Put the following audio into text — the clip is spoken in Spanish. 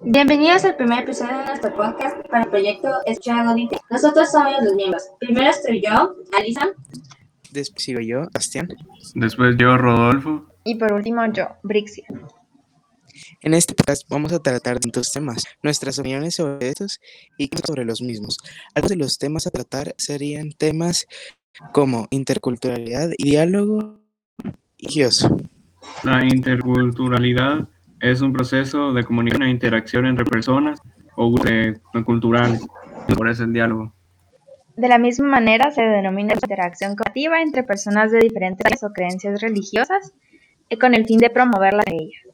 Bienvenidos al primer episodio de nuestro podcast para el proyecto Escucha Godite. Nosotros somos los miembros. Primero estoy yo, Alisa. Después sigo yo, Bastián. Después yo, Rodolfo. Y por último yo, Brixia. En este podcast vamos a tratar de distintos temas, nuestras opiniones sobre estos y sobre los mismos. Algunos de los temas a tratar serían temas como interculturalidad y diálogo religioso. La interculturalidad es un proceso de comunicación e interacción entre personas o grupos culturales. Por eso el diálogo. De la misma manera se denomina interacción colectiva entre personas de diferentes o creencias religiosas y con el fin de promover las de ellas.